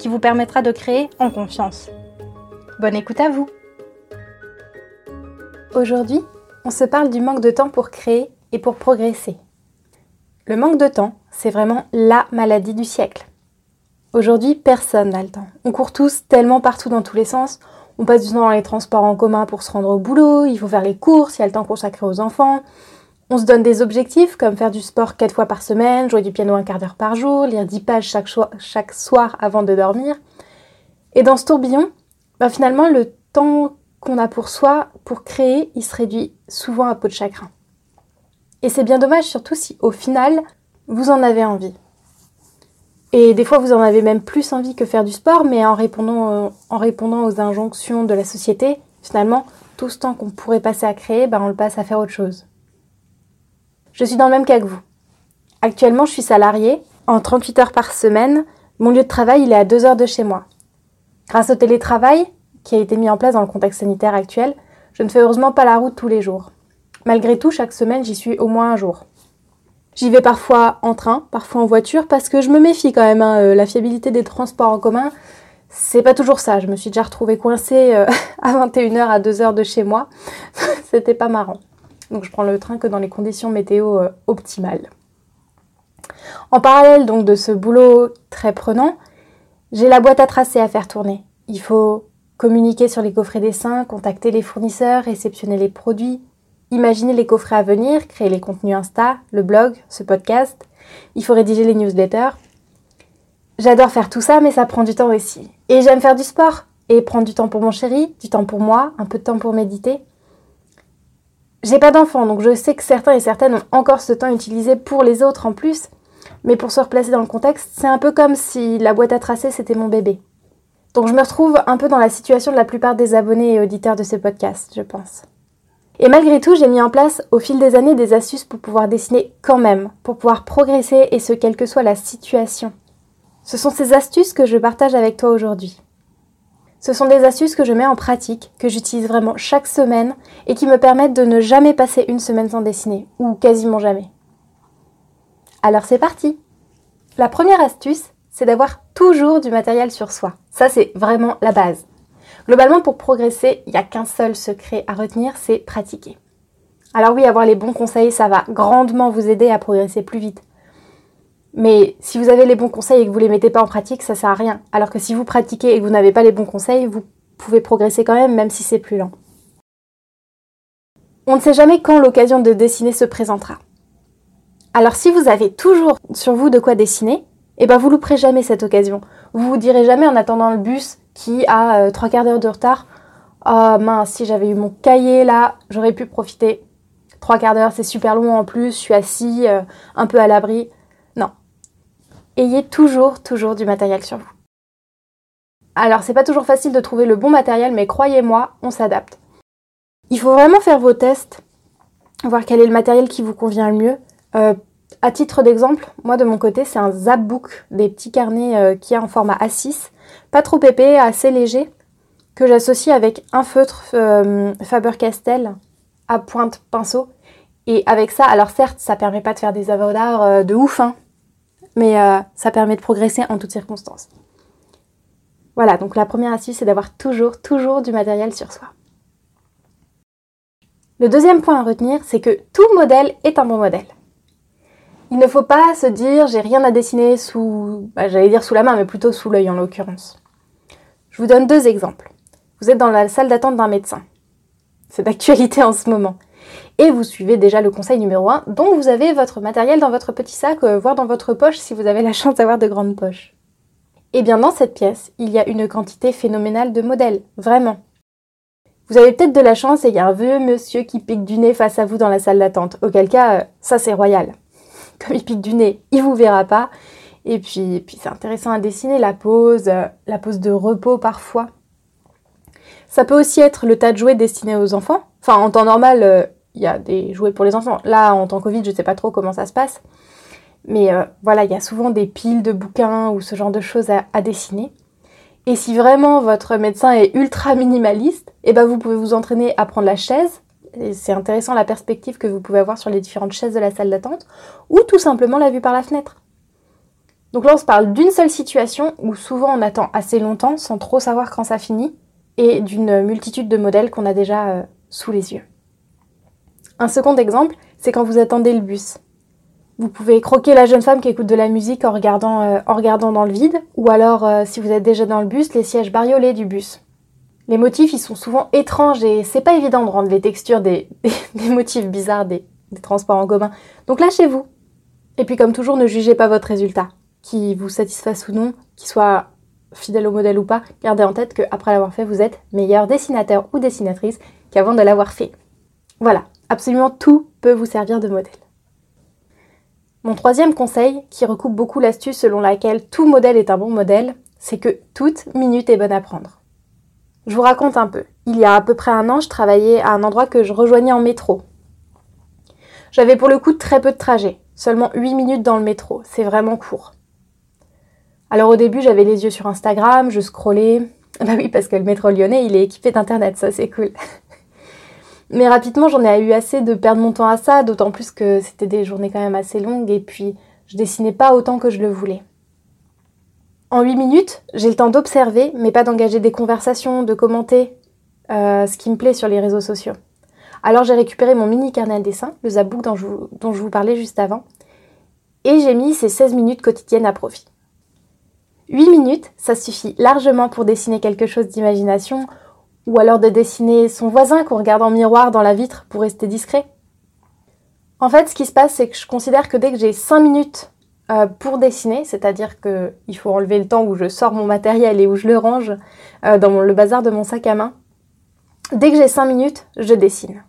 qui vous permettra de créer en confiance. Bonne écoute à vous Aujourd'hui, on se parle du manque de temps pour créer et pour progresser. Le manque de temps, c'est vraiment la maladie du siècle. Aujourd'hui, personne n'a le temps. On court tous tellement partout dans tous les sens. On passe du temps dans les transports en commun pour se rendre au boulot, il faut faire les courses, il y a le temps consacré aux enfants, on se donne des objectifs comme faire du sport 4 fois par semaine, jouer du piano un quart d'heure par jour, lire 10 pages chaque, soir avant de dormir. Et dans ce tourbillon, bah finalement, le temps qu'on a pour soi, pour créer, il se réduit souvent à peau de chagrin. Et c'est bien dommage, surtout si au final, vous en avez envie. Et des fois, vous en avez même plus envie que faire du sport, mais en répondant, euh, aux injonctions de la société, finalement, tout ce temps qu'on pourrait passer à créer, bah, on le passe à faire autre chose. Je suis dans le même cas que vous. Actuellement, je suis salariée. En 38 heures par semaine, mon lieu de travail, il est à 2 heures de chez moi. Grâce au télétravail, qui a été mis en place dans le contexte sanitaire actuel, je ne fais heureusement pas la route tous les jours. Malgré tout, chaque semaine, j'y suis au moins un jour. J'y vais parfois en train, parfois en voiture, parce que je me méfie quand même. Hein, euh, la fiabilité des transports en commun, c'est pas toujours ça. Je me suis déjà retrouvée coincée euh, à 21h à 2h de chez moi. C'était pas marrant donc je prends le train que dans les conditions météo euh, optimales. En parallèle donc de ce boulot très prenant, j'ai la boîte à tracer à faire tourner. Il faut communiquer sur les coffrets dessins, contacter les fournisseurs, réceptionner les produits, imaginer les coffrets à venir, créer les contenus Insta, le blog, ce podcast. Il faut rédiger les newsletters. J'adore faire tout ça, mais ça prend du temps aussi. Et j'aime faire du sport et prendre du temps pour mon chéri, du temps pour moi, un peu de temps pour méditer. J'ai pas d'enfant, donc je sais que certains et certaines ont encore ce temps utilisé pour les autres en plus, mais pour se replacer dans le contexte, c'est un peu comme si la boîte à tracer c'était mon bébé. Donc je me retrouve un peu dans la situation de la plupart des abonnés et auditeurs de ce podcast, je pense. Et malgré tout, j'ai mis en place au fil des années des astuces pour pouvoir dessiner quand même, pour pouvoir progresser et ce quelle que soit la situation. Ce sont ces astuces que je partage avec toi aujourd'hui. Ce sont des astuces que je mets en pratique, que j'utilise vraiment chaque semaine et qui me permettent de ne jamais passer une semaine sans dessiner, ou quasiment jamais. Alors c'est parti La première astuce, c'est d'avoir toujours du matériel sur soi. Ça c'est vraiment la base. Globalement, pour progresser, il n'y a qu'un seul secret à retenir, c'est pratiquer. Alors oui, avoir les bons conseils, ça va grandement vous aider à progresser plus vite. Mais si vous avez les bons conseils et que vous ne les mettez pas en pratique, ça sert à rien. Alors que si vous pratiquez et que vous n'avez pas les bons conseils, vous pouvez progresser quand même, même si c'est plus lent. On ne sait jamais quand l'occasion de dessiner se présentera. Alors si vous avez toujours sur vous de quoi dessiner, eh ben vous louperez jamais cette occasion. Vous vous direz jamais en attendant le bus qui a euh, trois quarts d'heure de retard. Oh mince, si j'avais eu mon cahier là, j'aurais pu profiter. Trois quarts d'heure, c'est super long en plus, je suis assis, euh, un peu à l'abri ayez toujours, toujours du matériel sur vous. Alors, c'est pas toujours facile de trouver le bon matériel, mais croyez-moi, on s'adapte. Il faut vraiment faire vos tests, voir quel est le matériel qui vous convient le mieux. Euh, à titre d'exemple, moi de mon côté, c'est un Zapbook, des petits carnets euh, qui est en format A6, pas trop épais, assez léger, que j'associe avec un feutre euh, Faber-Castell à pointe pinceau. Et avec ça, alors certes, ça permet pas de faire des d'art de ouf, hein, mais euh, ça permet de progresser en toutes circonstances. Voilà, donc la première astuce, c'est d'avoir toujours, toujours du matériel sur soi. Le deuxième point à retenir, c'est que tout modèle est un bon modèle. Il ne faut pas se dire j'ai rien à dessiner sous, bah, j'allais dire sous la main, mais plutôt sous l'œil en l'occurrence. Je vous donne deux exemples. Vous êtes dans la salle d'attente d'un médecin. C'est d'actualité en ce moment et vous suivez déjà le conseil numéro 1, dont vous avez votre matériel dans votre petit sac, euh, voire dans votre poche si vous avez la chance d'avoir de grandes poches. Et eh bien dans cette pièce, il y a une quantité phénoménale de modèles, vraiment. Vous avez peut-être de la chance et il y a un vieux monsieur qui pique du nez face à vous dans la salle d'attente, auquel cas, euh, ça c'est royal. Comme il pique du nez, il vous verra pas, Et puis, puis c'est intéressant à dessiner la pose, euh, la pose de repos parfois. Ça peut aussi être le tas de jouets destinés aux enfants. Enfin, en temps normal, il y a des jouets pour les enfants. Là, en temps Covid, je ne sais pas trop comment ça se passe. Mais euh, voilà, il y a souvent des piles de bouquins ou ce genre de choses à, dessiner. Et si vraiment votre médecin est ultra minimaliste, eh ben vous pouvez vous entraîner à prendre la chaise. c'est intéressant la perspective que vous pouvez avoir sur les différentes chaises de la salle d'attente. Ou tout simplement la vue par la fenêtre. Donc là, on se parle d'une seule situation où souvent on attend assez longtemps sans trop savoir quand ça finit et d'une multitude de modèles qu'on a déjà euh, sous les yeux. Un second exemple, c'est quand vous attendez le bus. Vous pouvez croquer la jeune femme qui écoute de la musique en regardant, euh, dans le vide, ou alors, euh, si vous êtes déjà dans le bus, les sièges bariolés du bus. Les motifs, ils sont souvent étranges et c'est pas évident de rendre les textures des, motifs bizarres des, transports en commun. Donc lâchez-vous. Et puis comme toujours, ne jugez pas votre résultat, qui vous satisfasse ou non, qui soit fidèle au modèle ou pas, gardez en tête qu'après l'avoir fait, vous êtes meilleur dessinateur ou dessinatrice qu'avant de l'avoir fait. Voilà, absolument tout peut vous servir de modèle. Mon troisième conseil, qui recoupe beaucoup l'astuce selon laquelle tout modèle est un bon modèle, c'est que toute minute est bonne à prendre. Je vous raconte un peu. Il y a à peu près un an, je travaillais à un endroit que je rejoignais en métro. J'avais pour le coup très peu de trajet, seulement 8 minutes dans le métro, c'est vraiment court. Alors au début, j'avais les yeux sur Instagram, je scrollais. Bah oui, parce que le métro lyonnais, il est équipé d'internet, ça c'est cool. Mais rapidement, j'en ai eu assez de perdre mon temps à ça, d'autant plus que c'était des journées quand même assez longues et puis je dessinais pas autant que je le voulais. En 8 minutes, j'ai le temps d'observer, mais pas d'engager des conversations, de commenter euh, ce qui me plaît sur les réseaux sociaux. Alors j'ai récupéré mon mini carnet à dessin, le Zabook dont je, dont je vous parlais juste avant, et j'ai mis ces 16 minutes quotidiennes à profit. 8 minutes, ça suffit largement pour dessiner quelque chose d'imagination, ou alors de dessiner son voisin qu'on regarde en miroir dans la vitre pour rester discret. En fait, ce qui se passe, c'est que je considère que dès que j'ai 5 minutes euh, pour dessiner, c'est-à-dire qu'il faut enlever le temps où je sors mon matériel et où je le range euh, dans le bazar de mon sac à main, dès que j'ai 5 minutes, je dessine.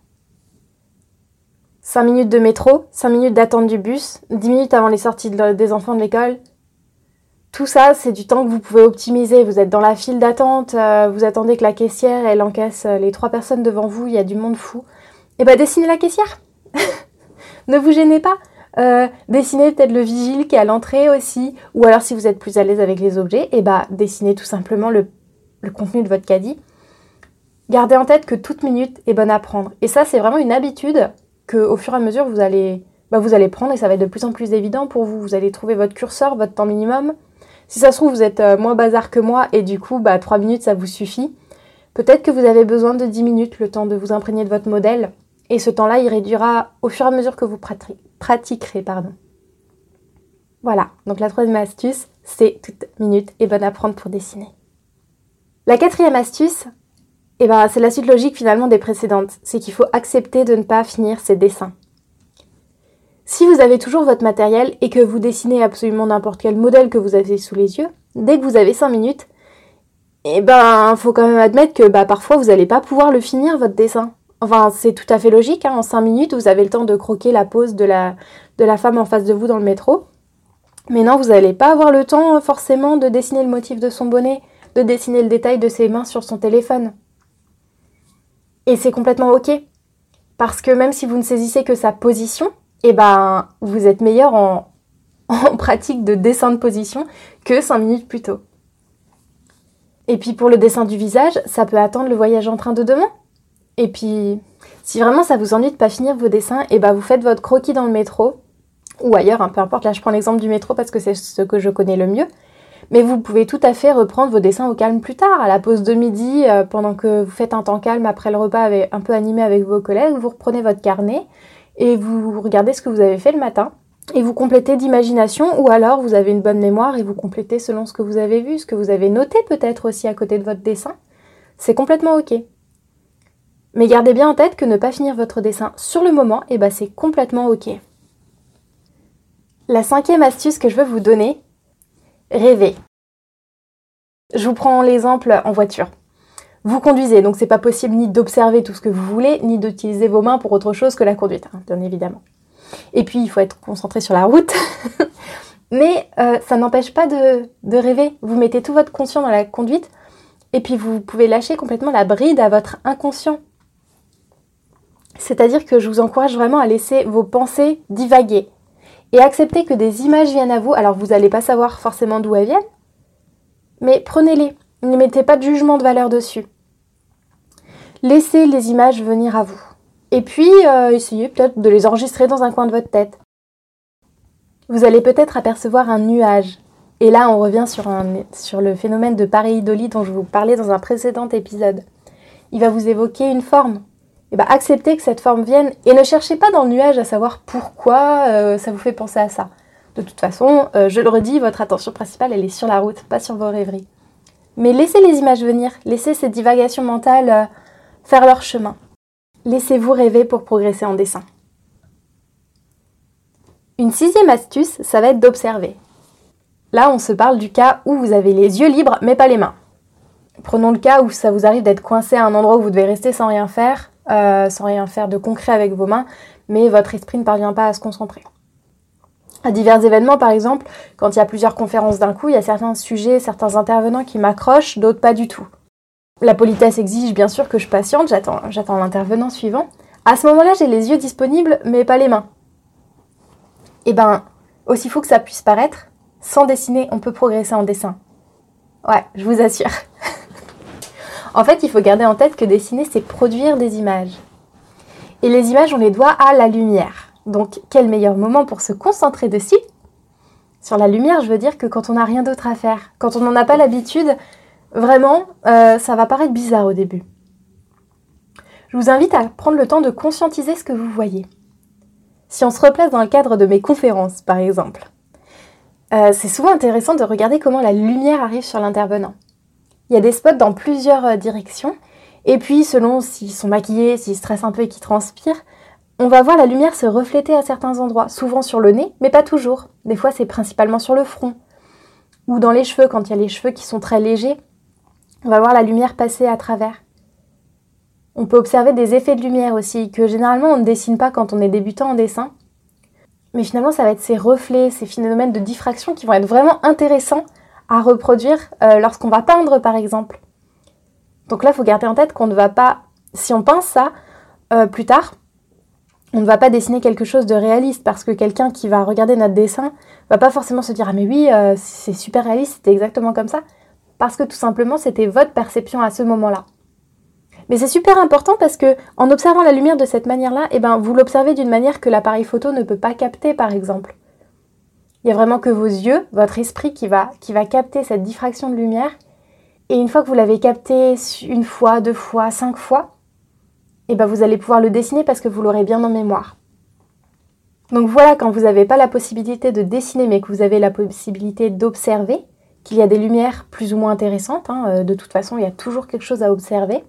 5 minutes de métro, 5 minutes d'attente du bus, 10 minutes avant les sorties des enfants de l'école, tout ça, c'est du temps que vous pouvez optimiser. Vous êtes dans la file d'attente, euh, vous attendez que la caissière, elle encaisse euh, les trois personnes devant vous, il y a du monde fou. Eh ben dessinez la caissière Ne vous gênez pas euh, dessinez peut-être le vigile qui est à l'entrée aussi, ou alors si vous êtes plus à l'aise avec les objets, et eh ben dessinez tout simplement le, contenu de votre caddie. Gardez en tête que toute minute est bonne à prendre. Et ça, c'est vraiment une habitude que au fur et à mesure vous allez, bah, vous allez prendre et ça va être de plus en plus évident pour vous. Vous allez trouver votre curseur, votre temps minimum. Si ça se trouve, vous êtes euh, moins bazar que moi et du coup, bah, 3 minutes, ça vous suffit. Peut-être que vous avez besoin de 10 minutes, le temps de vous imprégner de votre modèle. Et ce temps-là, il réduira au fur et à mesure que vous pratiquerez. Pardon. Voilà, donc la troisième astuce, c'est toute minute est bonne à prendre pour dessiner. La quatrième astuce, eh ben, c'est la suite logique finalement des précédentes. C'est qu'il faut accepter de ne pas finir ses dessins. Si vous avez toujours votre matériel et que vous dessinez absolument n'importe quel modèle que vous avez sous les yeux, dès que vous avez 5 minutes, eh ben, faut quand même admettre que bah, parfois vous n'allez pas pouvoir le finir votre dessin. Enfin, c'est tout à fait logique, hein. en 5 minutes, vous avez le temps de croquer la pose de la, de la femme en face de vous dans le métro. Mais non, vous n'allez pas avoir le temps forcément de dessiner le motif de son bonnet, de dessiner le détail de ses mains sur son téléphone. Et c'est complètement ok. Parce que même si vous ne saisissez que sa position, eh ben, vous êtes meilleur en, pratique de dessin de position que 5 minutes plus tôt. Et puis pour le dessin du visage, ça peut attendre le voyage en train de demain. Et puis, si vraiment ça vous ennuie de pas finir vos dessins, eh ben vous faites votre croquis dans le métro ou ailleurs, hein, peu importe. Là, je prends l'exemple du métro parce que c'est ce que je connais le mieux. Mais vous pouvez tout à fait reprendre vos dessins au calme plus tard, à la pause de midi, euh, pendant que vous faites un temps calme après le repas un peu animé avec vos collègues. Vous reprenez votre carnet et vous regardez ce que vous avez fait le matin et vous complétez d'imagination ou alors vous avez une bonne mémoire et vous complétez selon ce que vous avez vu, ce que vous avez noté peut-être aussi à côté de votre dessin. C'est complètement ok. Mais gardez bien en tête que ne pas finir votre dessin sur le moment, eh ben c'est complètement ok. La cinquième astuce que je veux vous donner, rêver. Je vous prends l'exemple en voiture. Vous conduisez, donc c'est pas possible ni d'observer tout ce que vous voulez, ni d'utiliser vos mains pour autre chose que la conduite, hein, bien évidemment. Et puis il faut être concentré sur la route. Mais euh, ça n'empêche pas de, de rêver. Vous mettez tout votre conscient dans la conduite et puis vous pouvez lâcher complètement la bride à votre inconscient. C'est-à-dire que je vous encourage vraiment à laisser vos pensées divaguer et accepter que des images viennent à vous. Alors vous n'allez pas savoir forcément d'où elles viennent, mais prenez-les. Ne mettez pas de jugement de valeur dessus. Laissez les images venir à vous. Et puis, euh, essayez peut-être de les enregistrer dans un coin de votre tête. Vous allez peut-être apercevoir un nuage. Et là, on revient sur, le phénomène de pareidolie dont je vous parlais dans un précédent épisode. Il va vous évoquer une forme. Et bien, acceptez que cette forme vienne et ne cherchez pas dans le nuage à savoir pourquoi euh, ça vous fait penser à ça. De toute façon, euh, je le redis, votre attention principale, elle est sur la route, pas sur vos rêveries. Mais laissez les images venir, laissez ces divagations mentales faire leur chemin. Laissez-vous rêver pour progresser en dessin. Une sixième astuce, ça va être d'observer. Là, on se parle du cas où vous avez les yeux libres mais pas les mains. Prenons le cas où ça vous arrive d'être coincé à un endroit où vous devez rester sans rien faire, euh, sans rien faire de concret avec vos mains, mais votre esprit ne parvient pas à se concentrer. À divers événements, par exemple, quand il y a plusieurs conférences d'un coup, il y a certains sujets, certains intervenants qui m'accrochent, d'autres pas du tout. La politesse exige bien sûr que je patiente, j'attends, l'intervenant suivant. À ce moment-là, j'ai les yeux disponibles, mais pas les mains. Et eh ben, aussi fou que ça puisse paraître, sans dessiner, on peut progresser en dessin. Ouais, je vous assure. en fait, il faut garder en tête que dessiner, c'est produire des images. Et les images, on les doit à la lumière. Donc, quel meilleur moment pour se concentrer dessus? Sur la lumière, je veux dire que quand on n'a rien d'autre à faire, quand on n'en a pas l'habitude, Vraiment, euh, ça va paraître bizarre au début. Je vous invite à prendre le temps de conscientiser ce que vous voyez. Si on se replace dans le cadre de mes conférences, par exemple, euh, c'est souvent intéressant de regarder comment la lumière arrive sur l'intervenant. Il y a des spots dans plusieurs euh, directions, et puis selon s'ils sont maquillés, s'ils stressent un peu et qu'ils transpirent, on va voir la lumière se refléter à certains endroits, souvent sur le nez, mais pas toujours. Des fois, c'est principalement sur le front, ou dans les cheveux, quand il y a les cheveux qui sont très légers, on va voir la lumière passer à travers. On peut observer des effets de lumière aussi, que généralement on ne dessine pas quand on est débutant en dessin. Mais finalement, ça va être ces reflets, ces phénomènes de diffraction qui vont être vraiment intéressants à reproduire euh, lorsqu'on va peindre, par exemple. Donc là, il faut garder en tête qu'on ne va pas, si on peint ça euh, plus tard, on ne va pas dessiner quelque chose de réaliste parce que quelqu'un qui va regarder notre dessin va pas forcément se dire ah mais oui euh, c'est super réaliste c'était exactement comme ça parce que tout simplement c'était votre perception à ce moment-là. Mais c'est super important parce que en observant la lumière de cette manière-là, eh ben, vous l'observez d'une manière que l'appareil photo ne peut pas capter, par exemple. Il y a vraiment que vos yeux, votre esprit qui va, qui va capter cette diffraction de lumière. Et une fois que vous l'avez capté une fois, deux fois, cinq fois, eh ben, vous allez pouvoir le dessiner parce que vous l'aurez bien en mémoire. Donc voilà, quand vous n'avez pas la possibilité de dessiner mais que vous avez la possibilité d'observer, qu'il y a des lumières plus ou moins intéressantes, hein, euh, de toute façon il y a toujours quelque chose à observer, et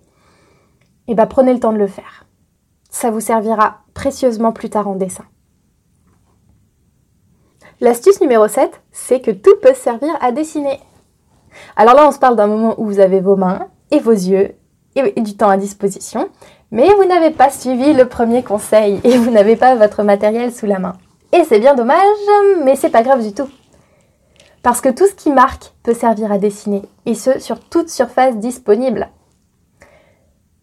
eh bien prenez le temps de le faire. Ça vous servira précieusement plus tard en dessin. L'astuce numéro 7, c'est que tout peut servir à dessiner. Alors là, on se parle d'un moment où vous avez vos mains et vos yeux et du temps à disposition, mais vous n'avez pas suivi le premier conseil et vous n'avez pas votre matériel sous la main. Et c'est bien dommage, mais c'est pas grave du tout. Parce que tout ce qui marque peut servir à dessiner, et ce, sur toute surface disponible.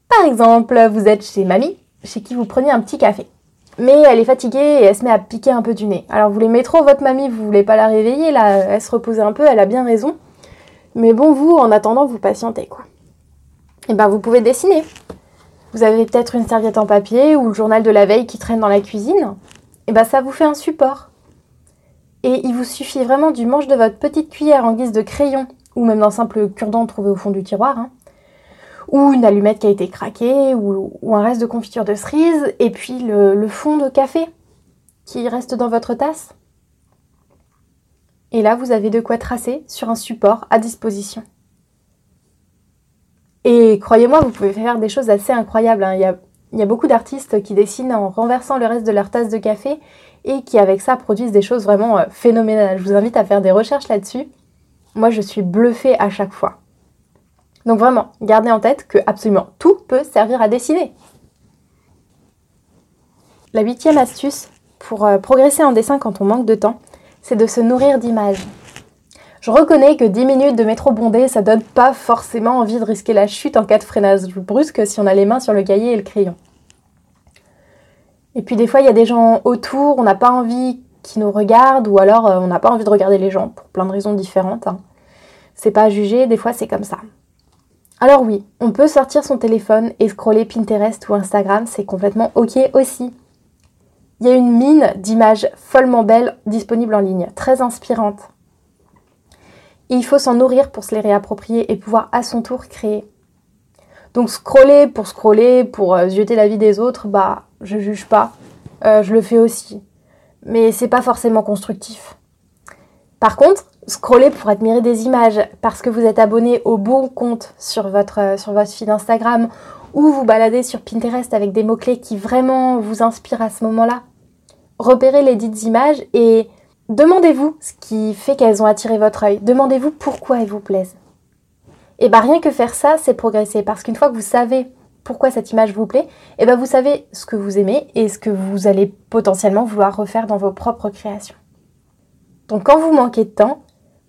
Par exemple, vous êtes chez mamie, chez qui vous prenez un petit café. Mais elle est fatiguée et elle se met à piquer un peu du nez. Alors vous l'aimez trop, votre mamie, vous voulez pas la réveiller, là, elle se repose un peu, elle a bien raison. Mais bon, vous, en attendant, vous patientez, quoi. Et eh ben, vous pouvez dessiner. Vous avez peut-être une serviette en papier ou le journal de la veille qui traîne dans la cuisine. Et eh ben, ça vous fait un support. Et il vous suffit vraiment du manche de votre petite cuillère en guise de crayon, ou même d'un simple cure-dent trouvé au fond du tiroir, hein, ou une allumette qui a été craquée, ou, un reste de confiture de cerise, et puis le, fond de café qui reste dans votre tasse. Et là, vous avez de quoi tracer sur un support à disposition. Et croyez-moi, vous pouvez faire des choses assez incroyables. Hein. Il, y a, il, y a, beaucoup d'artistes qui dessinent en renversant le reste de leur tasse de café et qui avec ça produisent des choses vraiment euh, phénoménales. Je vous invite à faire des recherches là-dessus. Moi, je suis bluffée à chaque fois. Donc vraiment, gardez en tête que absolument tout peut servir à dessiner. La huitième astuce pour euh, progresser en dessin quand on manque de temps, c'est de se nourrir d'images. Je reconnais que 10 minutes de métro bondé, ça donne pas forcément envie de risquer la chute en cas de freinage brusque si on a les mains sur le cahier et le crayon. Et puis des fois, il y a des gens autour, on n'a pas envie qu'ils nous regardent, ou alors euh, on n'a pas envie de regarder les gens pour plein de raisons différentes. Hein. C'est pas à juger, des fois c'est comme ça. Alors oui, on peut sortir son téléphone et scroller Pinterest ou Instagram, c'est complètement ok aussi. Il y a une mine d'images follement belles disponibles en ligne, très inspirantes. Il faut s'en nourrir pour se les réapproprier et pouvoir à son tour créer. Donc scroller pour scroller, pour euh, jeter la vie des autres, bah je juge pas. Euh, je le fais aussi. Mais c'est pas forcément constructif. Par contre, scroller pour admirer des images parce que vous êtes abonné au bon compte sur votre, euh, sur votre feed Instagram ou vous baladez sur Pinterest avec des mots-clés qui vraiment vous inspirent à ce moment-là. Repérez les dites images et demandez-vous ce qui fait qu'elles ont attiré votre œil. Demandez-vous pourquoi elles vous plaisent. Et bien rien que faire ça, c'est progresser parce qu'une fois que vous savez pourquoi cette image vous plaît, et ben vous savez ce que vous aimez et ce que vous allez potentiellement vouloir refaire dans vos propres créations. Donc quand vous manquez de temps,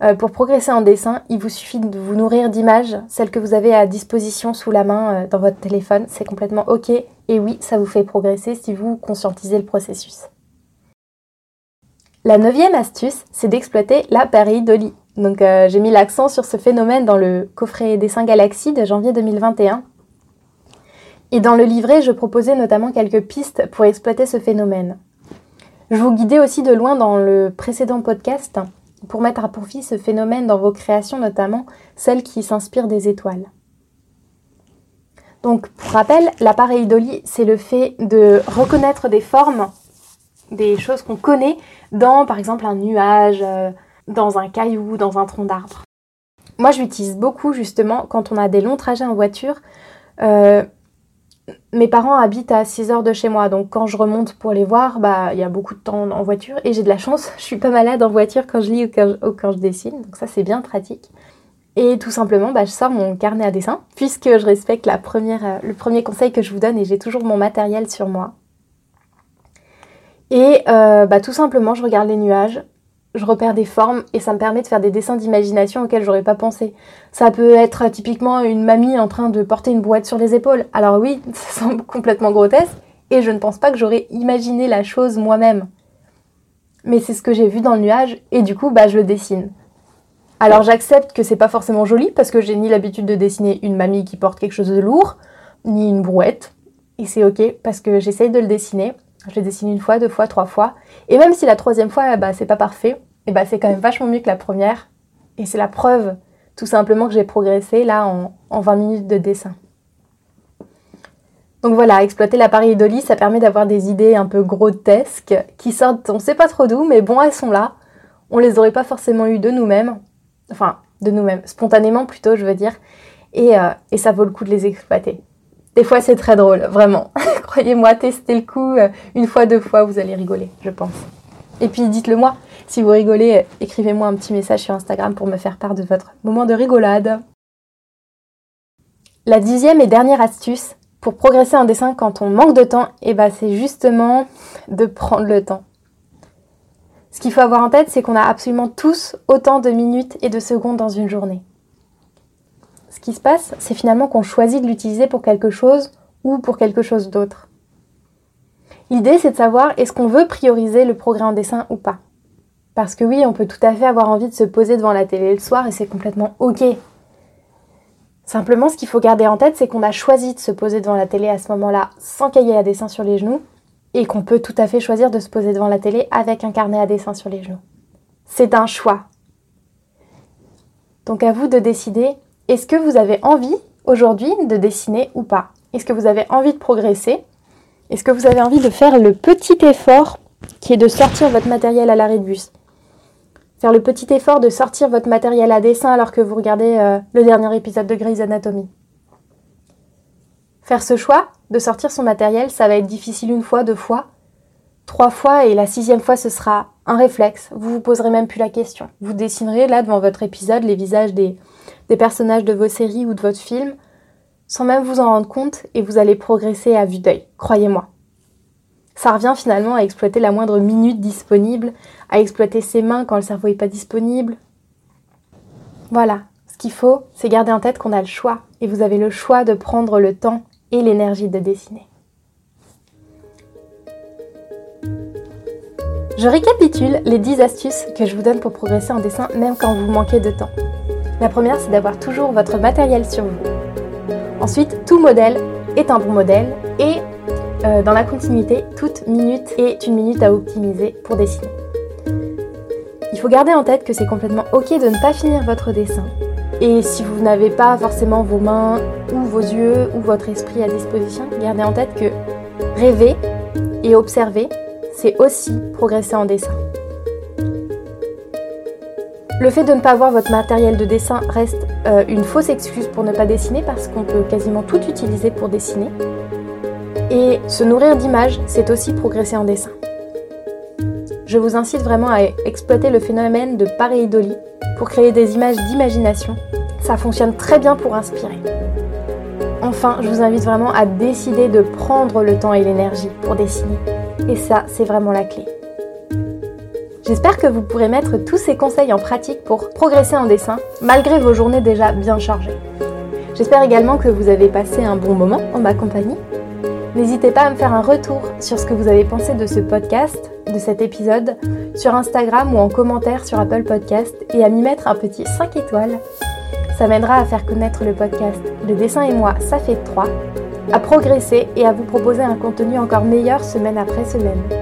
euh, pour progresser en dessin, il vous suffit de vous nourrir d'images, celles que vous avez à disposition sous la main euh, dans votre téléphone. C'est complètement OK. Et oui, ça vous fait progresser si vous conscientisez le processus. La neuvième astuce, c'est d'exploiter la pareidolie. Donc euh, j'ai mis l'accent sur ce phénomène dans le coffret Dessin Galaxy de janvier 2021. Et dans le livret, je proposais notamment quelques pistes pour exploiter ce phénomène. Je vous guidais aussi de loin dans le précédent podcast pour mettre à profit ce phénomène dans vos créations, notamment celles qui s'inspirent des étoiles. Donc, pour rappel, l'appareil Dolly, c'est le fait de reconnaître des formes, des choses qu'on connaît dans, par exemple, un nuage, euh, dans un caillou, dans un tronc d'arbre. Moi, je l'utilise beaucoup justement quand on a des longs trajets en voiture. Euh, mes parents habitent à 6 heures de chez moi, donc quand je remonte pour les voir, bah il y a beaucoup de temps en voiture et j'ai de la chance, je suis pas malade en voiture quand je lis ou quand je, dessine, donc ça c'est bien pratique. Et tout simplement, bah, je sors mon carnet à dessin, puisque je respecte euh, le premier conseil que je vous donne et j'ai toujours mon matériel sur moi. Et euh, bah, tout simplement, je regarde les nuages, je repère des formes et ça me permet de faire des dessins d'imagination auxquels j'aurais pas pensé. Ça peut être typiquement une mamie en train de porter une brouette sur les épaules. Alors oui, ça semble complètement grotesque et je ne pense pas que j'aurais imaginé la chose moi-même. Mais c'est ce que j'ai vu dans le nuage et du coup, bah je le dessine. Alors j'accepte que c'est pas forcément joli parce que j'ai ni l'habitude de dessiner une mamie qui porte quelque chose de lourd, ni une brouette. Et c'est ok parce que j'essaye de le dessiner je dessine une fois, deux fois, trois fois. Et même si la troisième fois, bah, c'est pas parfait, et bah, c'est quand même vachement mieux que la première. Et c'est la preuve, tout simplement, que j'ai progressé là en, en 20 minutes de dessin. Donc voilà, exploiter l'appareil Dolly, ça permet d'avoir des idées un peu grotesques qui sortent, on sait pas trop d'où, mais bon, elles sont là. On les aurait pas forcément eues de nous-mêmes. Enfin, de nous-mêmes, spontanément plutôt, je veux dire. Et, euh, et ça vaut le coup de les exploiter. Des fois, c'est très drôle, vraiment. Croyez-moi, testez le coup euh, une fois, deux fois, vous allez rigoler, je pense. Et puis, dites-le moi. Si vous rigolez, euh, écrivez-moi un petit message sur Instagram pour me faire part de votre moment de rigolade. La dixième et dernière astuce pour progresser en dessin quand on manque de temps, eh ben, c'est justement de prendre le temps. Ce qu'il faut avoir en tête, c'est qu'on a absolument tous autant de minutes et de secondes dans une journée ce qui se passe, c'est finalement qu'on choisit de l'utiliser pour quelque chose ou pour quelque chose d'autre. L'idée, c'est de savoir est-ce qu'on veut prioriser le progrès en dessin ou pas? Parce que oui, on peut tout à fait avoir envie de se poser devant la télé le soir et c'est complètement ok. Simplement, ce qu'il faut garder en tête, c'est qu'on a choisi de se poser devant la télé à ce moment-là sans cahier à dessin sur les genoux et qu'on peut tout à fait choisir de se poser devant la télé avec un carnet à dessin sur les genoux. C'est un choix. Donc à vous de décider est-ce que vous avez envie aujourd'hui de dessiner ou pas? Est-ce que vous avez envie de progresser? Est-ce que vous avez envie de faire le petit effort qui est de sortir votre matériel à l'arrêt de bus? Faire le petit effort de sortir votre matériel à dessin alors que vous regardez euh, le dernier épisode de Grey's Anatomy? Faire ce choix de sortir son matériel, ça va être difficile une fois, deux fois, trois fois et la sixième fois ce sera un réflexe. Vous vous poserez même plus la question. Vous dessinerez là devant votre épisode les visages des, des personnages de vos séries ou de votre film, sans même vous en rendre compte, et vous allez progresser à vue d'œil, croyez-moi. Ça revient finalement à exploiter la moindre minute disponible, à exploiter ses mains quand le cerveau n'est pas disponible. Voilà, ce qu'il faut, c'est garder en tête qu'on a le choix et vous avez le choix de prendre le temps et l'énergie de dessiner. Je récapitule les 10 astuces que je vous donne pour progresser en dessin même quand vous manquez de temps. La première, c'est d'avoir toujours votre matériel sur vous. Ensuite, tout modèle est un bon modèle et euh, dans la continuité, toute minute est une minute à optimiser pour dessiner. Il faut garder en tête que c'est complètement ok de ne pas finir votre dessin. Et si vous n'avez pas forcément vos mains ou vos yeux ou votre esprit à disposition, gardez en tête que rêver et observer c'est aussi progresser en dessin. Le fait de ne pas avoir votre matériel de dessin reste euh, une fausse excuse pour ne pas dessiner parce qu'on peut quasiment tout utiliser pour dessiner. Et se nourrir d'images, c'est aussi progresser en dessin. Je vous incite vraiment à exploiter le phénomène de pareidolie pour créer des images d'imagination. Ça fonctionne très bien pour inspirer. Enfin, je vous invite vraiment à décider de prendre le temps et l'énergie pour dessiner. Et ça, c'est vraiment la clé. J'espère que vous pourrez mettre tous ces conseils en pratique pour progresser en dessin, malgré vos journées déjà bien chargées. J'espère également que vous avez passé un bon moment en ma compagnie. N'hésitez pas à me faire un retour sur ce que vous avez pensé de ce podcast, de cet épisode, sur Instagram ou en commentaire sur Apple Podcast et à m'y mettre un petit 5 étoiles. Ça m'aidera à faire connaître le podcast Le dessin et moi, ça fait 3 à progresser et à vous proposer un contenu encore meilleur semaine après semaine.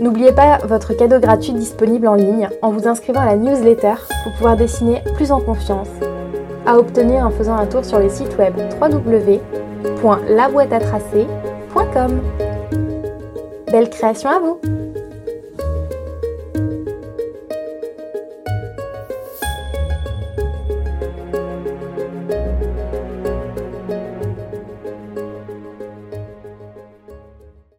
N'oubliez pas votre cadeau gratuit disponible en ligne en vous inscrivant à la newsletter pour pouvoir dessiner plus en confiance, à obtenir en faisant un tour sur le site web www.laboîteatracer.com. Belle création à vous